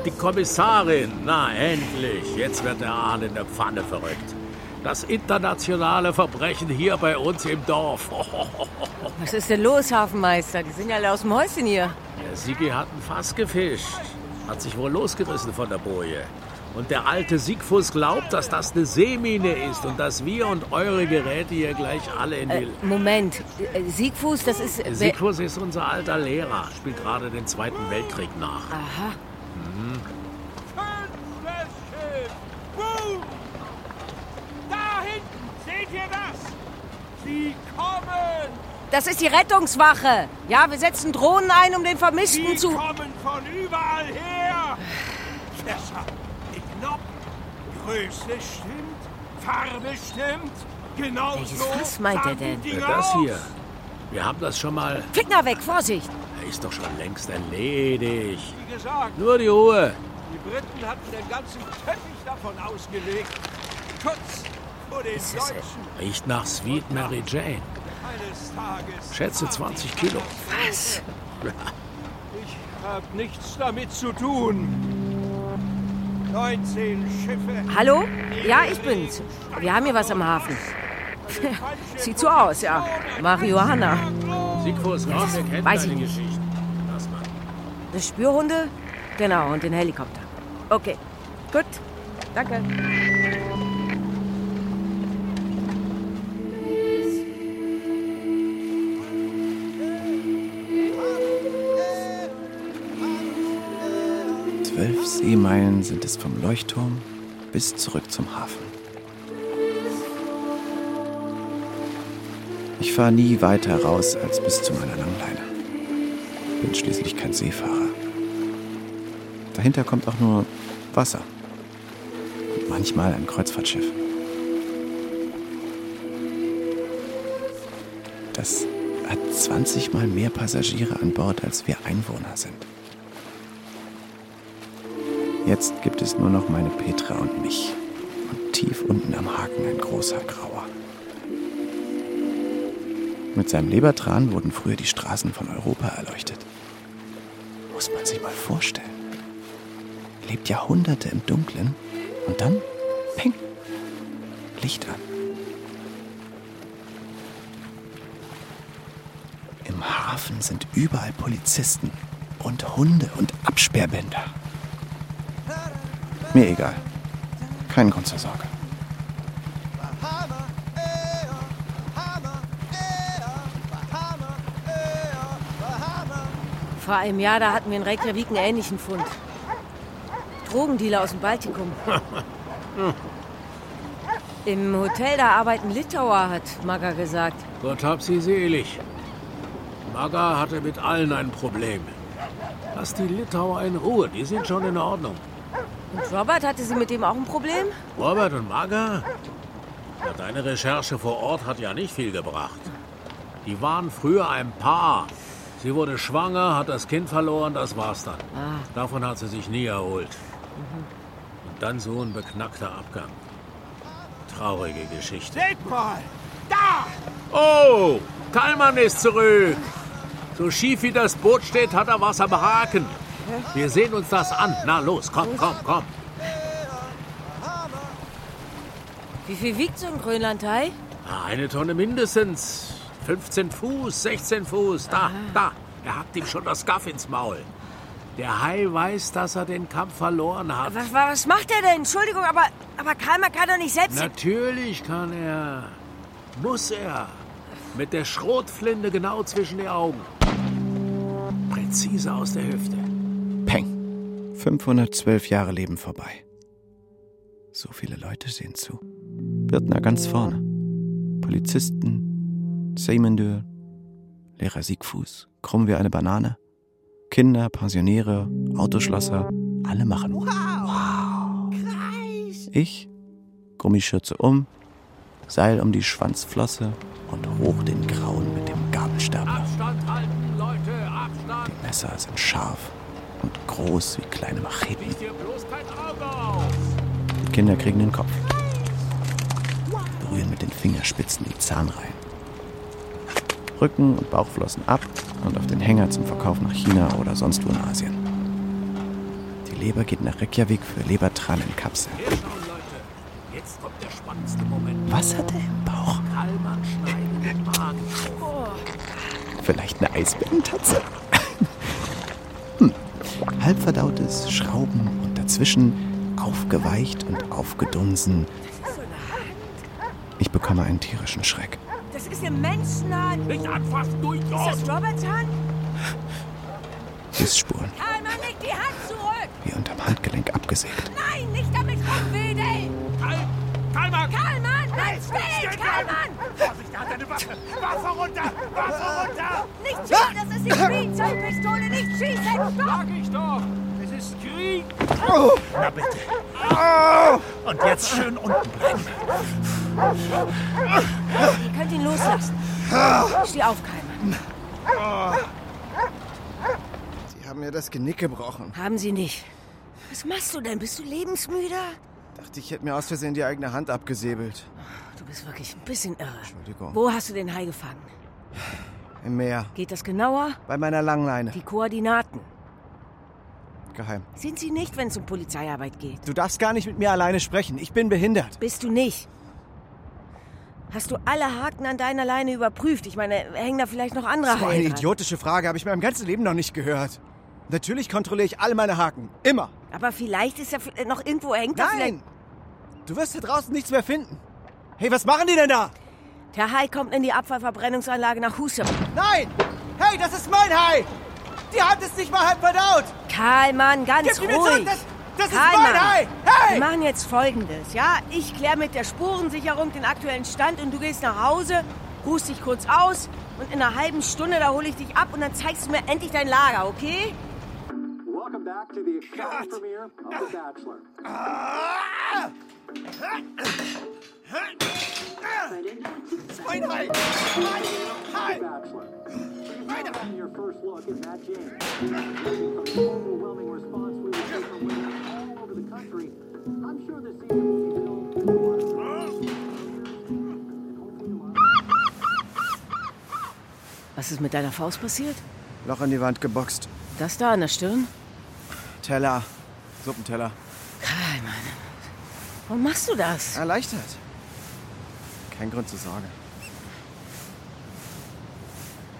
Die Kommissarin, na endlich. Jetzt wird der Ahn in der Pfanne verrückt. Das internationale Verbrechen hier bei uns im Dorf. Was ist denn los, Hafenmeister? Die sind ja alle aus dem Häuschen hier. Der Sigi hat ein Fass gefischt. Hat sich wohl losgerissen von der Boje. Und der alte Siegfuß glaubt, dass das eine Seemine ist und dass wir und eure Geräte hier gleich alle in die... Äh, Moment. Äh, Siegfuß, das ist... Siegfuß ist unser alter Lehrer, spielt gerade den Zweiten Weltkrieg nach. Aha. Boom! Da hinten, seht ihr das? Sie kommen! Das ist die Rettungswache. Ja, wir setzen Drohnen ein, um den Vermissten Sie zu... kommen von überall her! Knoppen. Größe stimmt, Farbe stimmt, genau Welches so Fass meint er denn? Ja, das hier. Wir haben das schon mal... Finger weg, Vorsicht. Er ist doch schon längst erledigt. Wie gesagt, Nur die Ruhe. die Briten hatten den ganzen Teppich davon ausgelegt. Schutz vor den ist, Deutschen. Riecht nach Sweet Mary Jane. Eines Tages. Schätze 20 Kilo. Was? Ich hab nichts damit zu tun. 19 Schiffe. Hallo? Ja, ich bin's. Wir haben hier was am Hafen. Sieht so aus, ja. Marihuana. Das wir kennen weiß ich deine nicht. Geschichten. Lass mal. Das Spürhunde? Genau, und den Helikopter. Okay, gut. Danke. Zwölf Seemeilen sind es vom Leuchtturm bis zurück zum Hafen. Ich fahre nie weiter raus als bis zu meiner Langleine. Bin schließlich kein Seefahrer. Dahinter kommt auch nur Wasser. Und manchmal ein Kreuzfahrtschiff. Das hat 20 Mal mehr Passagiere an Bord, als wir Einwohner sind. Jetzt gibt es nur noch meine Petra und mich. Und tief unten am Haken ein großer Grauer. Mit seinem Lebertran wurden früher die Straßen von Europa erleuchtet. Muss man sich mal vorstellen. Lebt Jahrhunderte im Dunkeln und dann, peng, Licht an. Im Hafen sind überall Polizisten und Hunde und Absperrbänder. Mir egal. Kein Grund zur Sorge. Vor einem Jahr, da hatten wir in Reykjavik einen ähnlichen Fund. Drogendealer aus dem Baltikum. Im Hotel, da arbeiten Litauer, hat Maga gesagt. Gott hab sie selig. Maga hatte mit allen ein Problem. Lass die Litauer in Ruhe, die sind schon in Ordnung. Und Robert, hatte sie mit dem auch ein Problem? Robert und Maga? Ja, deine Recherche vor Ort hat ja nicht viel gebracht. Die waren früher ein Paar. Sie wurde schwanger, hat das Kind verloren, das war's dann. Ah. Davon hat sie sich nie erholt. Und dann so ein beknackter Abgang. Traurige Geschichte. Seht mal! Da! Oh, Kallmann ist zurück. So schief wie das Boot steht, hat er was am Haken. Wir sehen uns das an. Na los, komm, komm, komm. Wie viel wiegt so ein Grönlandhai? Eine Tonne mindestens. 15 Fuß, 16 Fuß. Da, da. Er hackt ihm schon das Gaff ins Maul. Der Hai weiß, dass er den Kampf verloren hat. Was, was macht er denn? Entschuldigung, aber, aber Kalmar kann doch nicht selbst... Natürlich kann er. Muss er. Mit der Schrotflinte genau zwischen die Augen. Präzise aus der Hüfte. Peng. 512 Jahre Leben vorbei. So viele Leute sehen zu. Birtner ganz vorne. Polizisten, Seemendür, Lehrer Siegfuß, krumm wie eine Banane. Kinder, Pensionäre, Autoschlosser, alle machen. Wow! Ich, Gummischürze um, Seil um die Schwanzflosse und hoch den Grauen mit dem Gabelstapler. Abstand halten, Leute, Abstand. Die Messer sind scharf und groß wie kleine Macheten. Die Kinder kriegen den Kopf. Berühren mit den Fingerspitzen die Zahnreihen. Rücken und Bauchflossen ab und auf den Hänger zum Verkauf nach China oder sonst wo in Asien. Die Leber geht nach Reykjavik für Lebertran in Kapseln. Was hat er im Bauch? Vielleicht eine Eisbärentatze? Halbverdautes Schrauben und dazwischen aufgeweicht und aufgedunsen. Ich bekomme einen tierischen Schreck. Das ist eine Menschenhand. Nicht anfassen, durch Ist das Roberts Hand? Bissspuren, Kalmar, leg die Hand zurück. wie unterm Handgelenk abgesägt. Nein, nicht damit rumwedeln. Bleib stehen, Kalman. Vorsicht, er hat eine Waffe! Waffe runter! Waffe runter! Nicht schießen, das ist die Spielzeugpistole, nicht schießen. Stopp. Sag ich doch! Es ist Krieg! Na bitte. Und jetzt schön unten bleiben. Ihr könnt ihn loslassen. Steh auf, Kalman. Sie haben mir das Genick gebrochen. Haben Sie nicht. Was machst du denn? Bist du lebensmüde? Dachte, ich hätte mir aus Versehen die eigene Hand abgesäbelt. Du bist wirklich ein bisschen irre. Entschuldigung. Wo hast du den Hai gefangen? Im Meer. Geht das genauer? Bei meiner Langleine. Die Koordinaten. geheim. Sind sie nicht, wenn es um Polizeiarbeit geht? Du darfst gar nicht mit mir alleine sprechen. Ich bin behindert. Bist du nicht? Hast du alle Haken an deiner Leine überprüft? Ich meine, hängen da vielleicht noch andere So Haken eine idiotische Frage habe ich meinem ganzen Leben noch nicht gehört. Natürlich kontrolliere ich alle meine Haken. Immer. Aber vielleicht ist ja noch irgendwo hängt da vielleicht... Nein! Du wirst hier draußen nichts mehr finden. Hey, was machen die denn da? Der Hai kommt in die Abfallverbrennungsanlage nach Husum. Nein! Hey, das ist mein Hai! Die Hand ist nicht mal halb verdaut! Karl, Mann, ganz Gib ruhig. zurück! Das, das ist Karl, mein Mann, Hai! Hey! Wir machen jetzt Folgendes, ja? Ich kläre mit der Spurensicherung den aktuellen Stand und du gehst nach Hause, ruhst dich kurz aus und in einer halben Stunde, da hole ich dich ab und dann zeigst du mir endlich dein Lager, okay? Welcome back to the premiere of The Bachelor. Filled with Was ist mit deiner Faust passiert? Loch in die Wand geboxt. Das da an der Stirn? Teller. Suppenteller. Karl, Mann. Warum machst du das? Erleichtert. Kein Grund zur Sorge.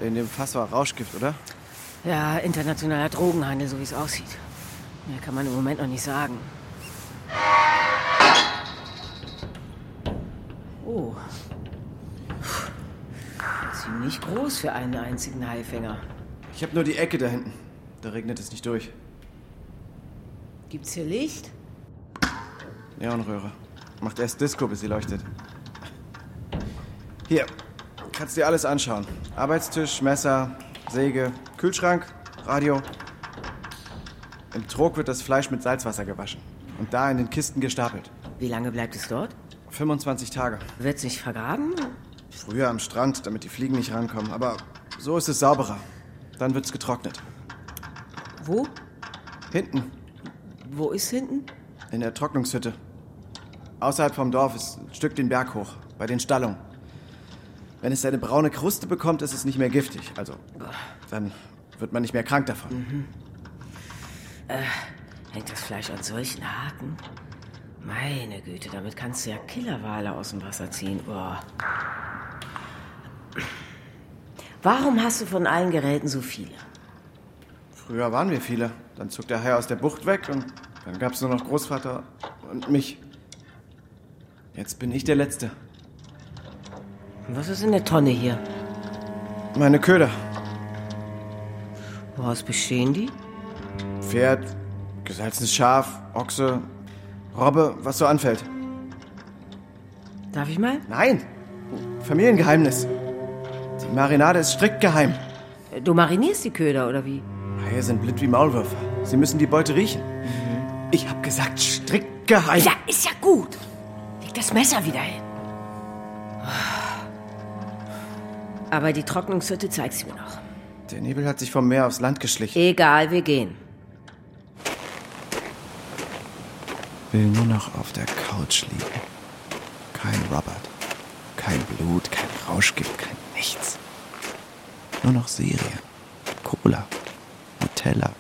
In dem Fass war Rauschgift, oder? Ja, internationaler Drogenhandel, so wie es aussieht. Mehr kann man im Moment noch nicht sagen. Oh. Ziemlich groß für einen einzigen Haifänger. Ich habe nur die Ecke da hinten. Da regnet es nicht durch. Gibt's hier Licht? Neonröhre. Macht erst Disco, bis sie leuchtet. Hier, kannst dir alles anschauen. Arbeitstisch, Messer, Säge, Kühlschrank, Radio. Im Trog wird das Fleisch mit Salzwasser gewaschen. Und da in den Kisten gestapelt. Wie lange bleibt es dort? 25 Tage. Wird's nicht vergraben? Früher am Strand, damit die Fliegen nicht rankommen. Aber so ist es sauberer. Dann wird's getrocknet. Wo? Hinten, Wo ist hinten? in der Trocknungshütte. Außerhalb vom Dorf ist ein Stück den Berg hoch, bei den Stallungen. Wenn es eine braune Kruste bekommt, ist es nicht mehr giftig. Also, dann wird man nicht mehr krank davon. Äh, hängt das Fleisch an solchen Haken? Meine Güte, damit kannst du ja Killerwale aus dem Wasser ziehen. Oh. Warum hast du von allen Geräten so viele? Früher waren wir viele. Dann zog der Hai aus der Bucht weg und dann gab es nur noch Großvater und mich. Jetzt bin ich der Letzte. Was ist in der Tonne hier? Meine Köder. Woraus bestehen die? Pferd, gesalzenes Schaf, Ochse, Robbe, was so anfällt. Darf ich mal? Nein! Familiengeheimnis. Die Marinade ist strikt geheim. Du marinierst die Köder, oder wie? Haie sind blind wie Maulwürfe. Sie müssen die Beute riechen. Ich hab gesagt, strikt geheim. Ja, ist ja gut. Leg das Messer wieder hin. Aber die Trocknungshütte zeigst du mir noch. Der Nebel hat sich vom Meer aufs Land geschlichen. Egal, wir gehen. Will nur noch auf der Couch liegen. Kein Robert. Kein Blut, kein Rauschgift, kein nichts. Nur noch Serien. Cola. Nutella.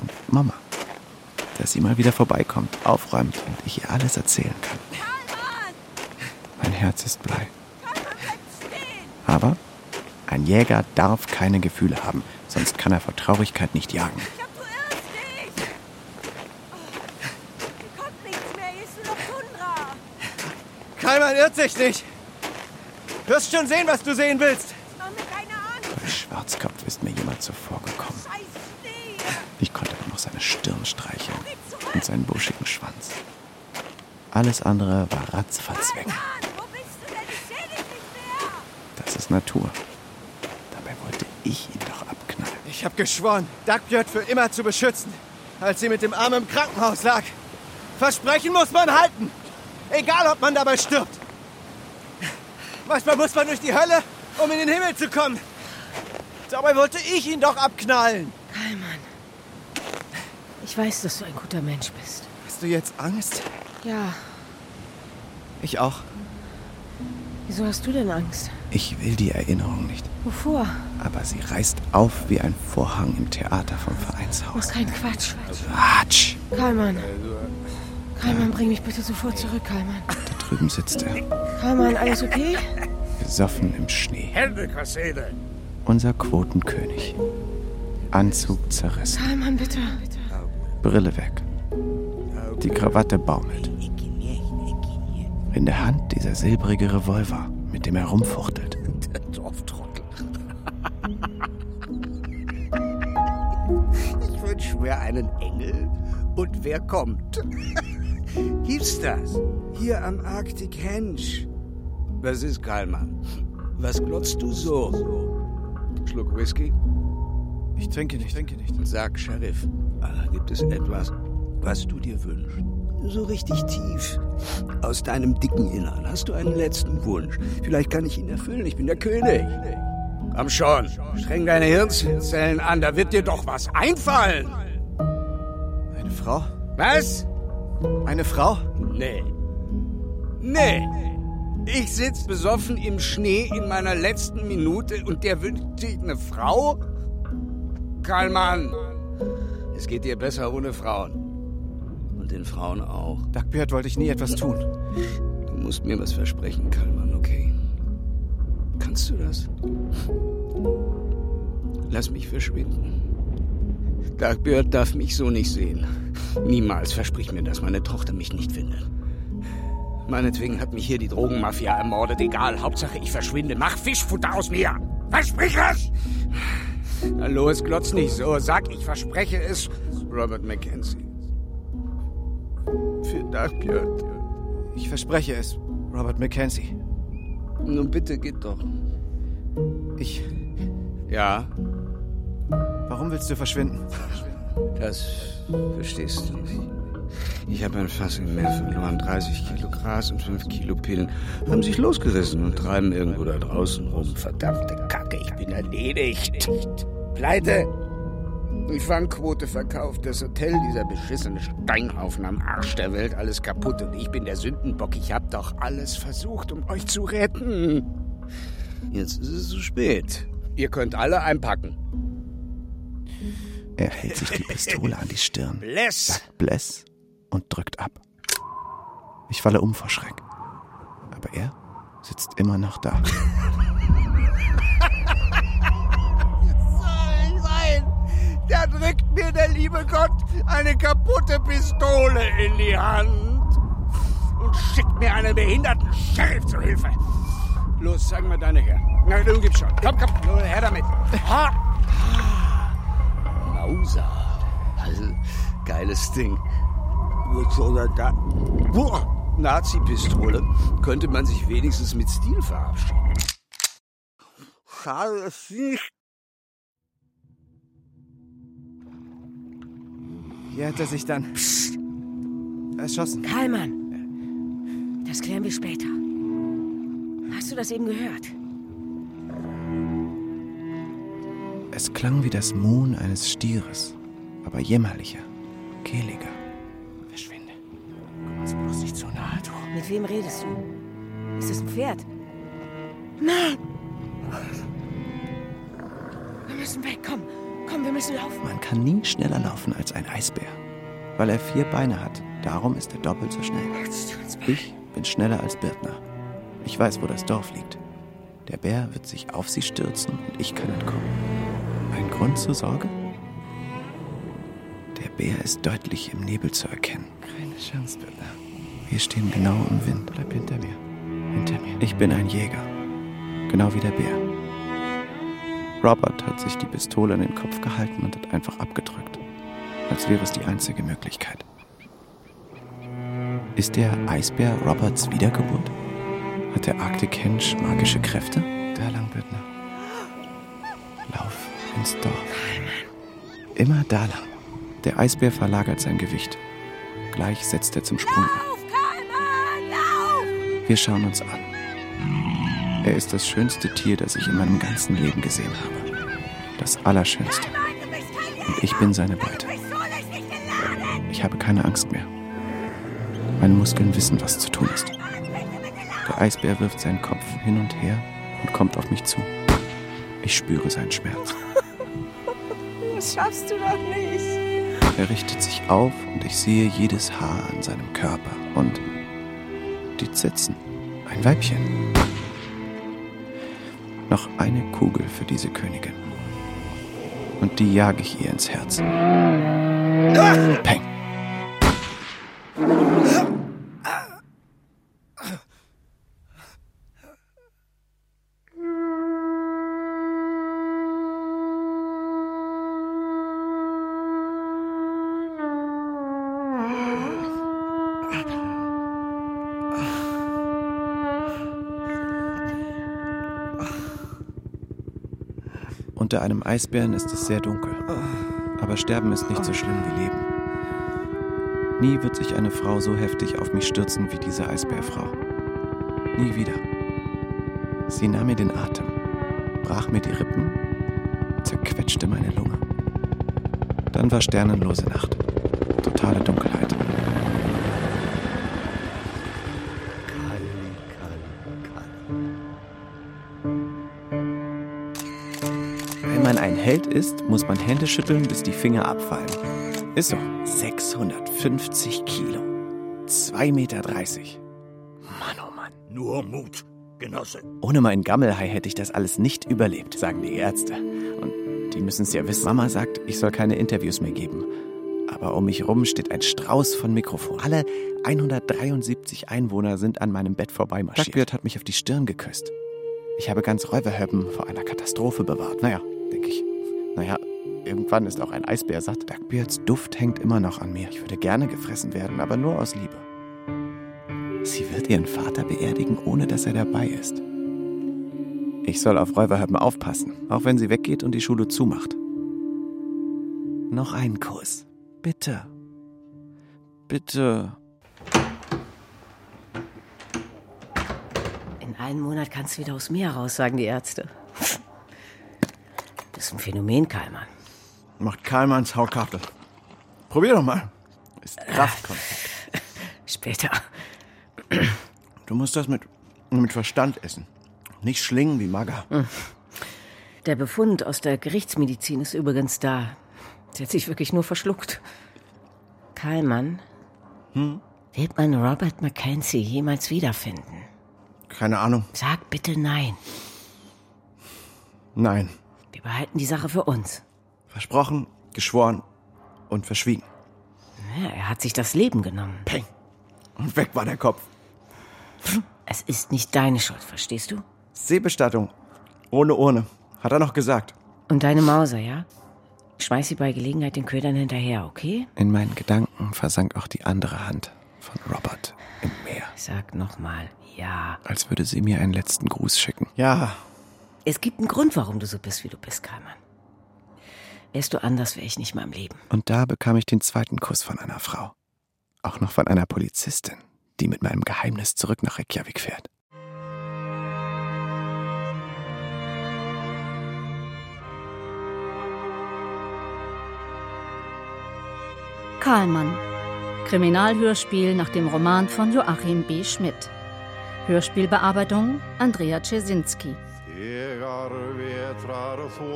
Und Mama. Dass sie mal wieder vorbeikommt, aufräumt und ich ihr alles erzählen kann. Mein Herz ist Blei. Aber ein Jäger darf keine Gefühle haben, sonst kann er vor Traurigkeit nicht jagen. Kalman irrt sich nicht. Wirst schon sehen, was du sehen willst. Bei Schwarzkopf ist mir jemand zuvor gekommen. Ich konnte nur noch seine Stirn streicheln und seinen buschigen Schwanz. Alles andere war ratzfatz weg. Das ist Natur. Ich ihn doch abknallen. Ich habe geschworen, Dagbjörn für immer zu beschützen, als sie mit dem Arm im Krankenhaus lag. Versprechen muss man halten. Egal, ob man dabei stirbt. Manchmal muss man durch die Hölle, um in den Himmel zu kommen. Dabei wollte ich ihn doch abknallen. Kalman. Ich weiß, dass du ein guter Mensch bist. Hast du jetzt Angst? Ja. Ich auch. Wieso hast du denn Angst? Ich will die Erinnerung nicht. Wovor? Aber sie reißt auf wie ein Vorhang im Theater vom Oh, Vereinshaus. kein Quatsch. Quatsch! Kalman. Kalman, bring mich bitte sofort zurück, Kalman. Da drüben sitzt er, Kalman, alles okay? besoffen im Schnee. Hände, Kassede! Unser Quotenkönig. Anzug zerrissen, Kalman, bitte. Brille weg. Die Krawatte baumelt. In der Hand dieser silbrige Revolver, mit dem er rumfuchtelt. Der Dorftrottel. Ich wünsch mir einen Engel. Und wer kommt? Gibt's das? Hier am Arctic Henge. Was ist, Karlmann? Was glotzt du so? Schluck Whisky? Ich trinke nicht, trinke nicht. Sag, Sheriff, gibt es etwas, was du dir wünschst? So richtig tief. Aus deinem dicken Innern hast du einen letzten Wunsch. Vielleicht kann ich ihn erfüllen. Ich bin der König. Komm schon, streng deine Hirnzellen an. Da wird dir doch was einfallen. Eine Frau? Was? Eine Frau? Nee. Nee. Ich sitz besoffen im Schnee in meiner letzten Minute und der wünscht sich eine Frau? Karlmann, es geht dir besser ohne Frauen. Und den Frauen auch. Dagbjörd wollte ich nie etwas tun. Du musst mir was versprechen, Karlmann, okay? Kannst du das? Lass mich verschwinden. Dagbjörd darf mich so nicht sehen. Niemals versprich mir das, meine Tochter mich nicht findet. Meinetwegen hat mich hier die Drogenmafia ermordet. Egal, Hauptsache ich verschwinde. Mach Fischfutter aus mir. Versprich es! Na los, glotz nicht so. Sag, ich verspreche es. Robert Mackenzie. Für Dagbjörd. Ich verspreche es, Robert Mackenzie. Nun bitte, geht doch. Ich. Ja, Warum willst du verschwinden? das verstehst du nicht. Ich habe ein Fass im Meer verloren. 30 Kilo Gras und 5 Kilo Pillen haben sich losgerissen und treiben irgendwo da draußen rum. Verdammte Kacke, ich bin erledigt. Pleite. Die Fangquote verkauft, das Hotel, dieser beschissene Steinhaufen am Arsch der Welt, alles kaputt und ich bin der Sündenbock. Ich habe doch alles versucht, um euch zu retten. Jetzt ist es zu spät. Ihr könnt alle einpacken. Er hält sich die Pistole an die Stirn, Bless! sagt Bless und drückt ab. Ich falle um vor Schreck. Aber er sitzt immer noch da. Da drückt mir der liebe Gott eine kaputte Pistole in die Hand und schickt mir einen behinderten Sheriff zur Hilfe. Los, sag mal deine her. Na, du gibst schon. Komm, komm, nur her damit. Ha! Mauser. Also, geiles Ding. Da. Nazi-Pistole. Könnte man sich wenigstens mit Stil verabschieden. Schade, es nicht. Hier hat er sich dann erschossen. Kalman. Das klären wir später. Hast du das eben gehört? Es klang wie das Muhen eines Stieres, aber jämmerlicher, kehliger. Verschwinde. Komm uns bloß nicht zu nahe, du. Mit wem redest du? Ist das ein Pferd? Nein! Wir müssen weg, komm. Wir müssen laufen. Man kann nie schneller laufen als ein Eisbär. Weil er vier Beine hat, darum ist er doppelt so schnell. Ich bin schneller als Birtner. Ich weiß, wo das Dorf liegt. Der Bär wird sich auf sie stürzen und ich kann entkommen. Ein Grund zur Sorge? Der Bär ist deutlich im Nebel zu erkennen. Keine Chance, Birtner. Wir stehen genau im Wind. Bleib hinter mir. Hinter mir. Ich bin ein Jäger. Genau wie der Bär. Robert hat sich die Pistole an den Kopf gehalten und hat einfach abgedrückt. Als wäre es die einzige Möglichkeit. Ist der Eisbär Roberts Wiedergeburt? Hat der Arctic Henge magische Kräfte? Da lang, Büttner. Lauf ins Dorf. Immer da lang. Der Eisbär verlagert sein Gewicht. Gleich setzt er zum Sprung an. Wir schauen uns an. Er ist das schönste Tier, das ich in meinem ganzen Leben gesehen habe. Das Allerschönste. Und ich bin seine Beute. Ich habe keine Angst mehr. Meine Muskeln wissen, was zu tun ist. Der Eisbär wirft seinen Kopf hin und her und kommt auf mich zu. Ich spüre seinen Schmerz. Das schaffst du doch nicht. Er richtet sich auf und ich sehe jedes Haar an seinem Körper und die Zitzen. Ein Weibchen. Noch eine Kugel für diese Königin. Und die jage ich ihr ins Herz. Peng. Unter einem Eisbären ist es sehr dunkel. Aber Sterben ist nicht so schlimm wie Leben. Nie wird sich eine Frau so heftig auf mich stürzen wie diese Eisbärfrau. Nie wieder. Sie nahm mir den Atem, brach mir die Rippen, zerquetschte meine Lunge. Dann war sternenlose Nacht. Totale Dunkelheit. Held ist, muss man Hände schütteln, bis die Finger abfallen. Ist so. 650 Kilo. 2,30 Meter. Mann, oh Mann. Nur Mut, Genosse. Ohne meinen Gammelhai hätte ich das alles nicht überlebt, sagen die Ärzte. Und die müssen es ja wissen. Mama sagt, ich soll keine Interviews mehr geben. Aber um mich rum steht ein Strauß von Mikrofonen. Alle 173 Einwohner sind an meinem Bett vorbeimarschiert. Duckbeard hat mich auf die Stirn geküsst. Ich habe ganz Räuberhöppen vor einer Katastrophe bewahrt. Naja, denke ich. Naja, irgendwann ist auch ein Eisbär satt. Duckbeards Duft hängt immer noch an mir. Ich würde gerne gefressen werden, aber nur aus Liebe. Sie wird ihren Vater beerdigen, ohne dass er dabei ist. Ich soll auf Räuberhöppen aufpassen, auch wenn sie weggeht und die Schule zumacht. Noch einen Kuss. Bitte. Bitte. In einem Monat kannst du wieder aus mir raus, sagen die Ärzte. Das ist ein Phänomen, Kalman. Macht Karlmanns Haukachtel. Probier doch mal. Ist Kraftkontakt. Später. Du musst das mit, mit Verstand essen. Nicht schlingen wie Maga. Der Befund aus der Gerichtsmedizin ist übrigens da. Sie hat sich wirklich nur verschluckt. Karlmann, Hm? wird man Robert Mackenzie jemals wiederfinden? Keine Ahnung. Sag bitte nein. Nein. Wir behalten die Sache für uns. Versprochen, geschworen und verschwiegen. Ja, er hat sich das Leben genommen. Peng. Und weg war der Kopf. Es ist nicht deine Schuld, verstehst du? Seebestattung. Ohne Urne. Hat er noch gesagt. Und deine Mauser, ja? Schmeiß sie bei Gelegenheit den Ködern hinterher, okay? In meinen Gedanken versank auch die andere Hand von Robert im Meer. Sag nochmal, ja. Als würde sie mir einen letzten Gruß schicken. Ja. Es gibt einen Grund, warum du so bist, wie du bist, Kalman. Wärst du anders, wäre ich nicht mehr am Leben. Und da bekam ich den zweiten Kuss von einer Frau. Auch noch von einer Polizistin, die mit meinem Geheimnis zurück nach Reykjavik fährt. Karlmann. Kriminalhörspiel nach dem Roman von Joachim B. Schmidt. Hörspielbearbeitung Andrea Czesinski.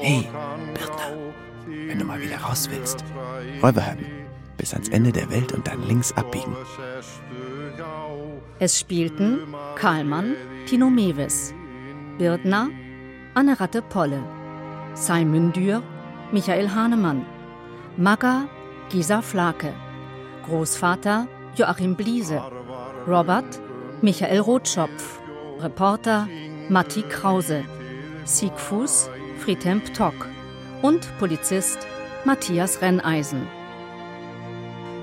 Hey, Birtner, wenn du mal wieder raus willst, Räuberhöppen, bis ans Ende der Welt und dann links abbiegen. Es spielten Karlmann, Tino Mewes, Birdner, Anne Ratte Polle, Simon Dürr, Michael Hahnemann, Magga, Gisa Flake, Großvater Joachim Bliese, Robert, Michael Rotschopf, Reporter Matti Krause, Siegfuß, Friedhelm Ptock und Polizist Matthias Renneisen.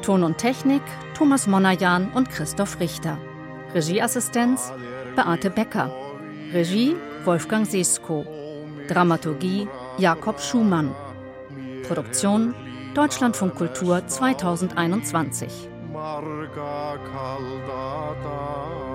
Ton und Technik Thomas Monajan und Christoph Richter. Regieassistenz Beate Becker. Regie Wolfgang Sesko. Dramaturgie Jakob Schumann. Produktion Deutschlandfunk Kultur 2021. Marga kaldata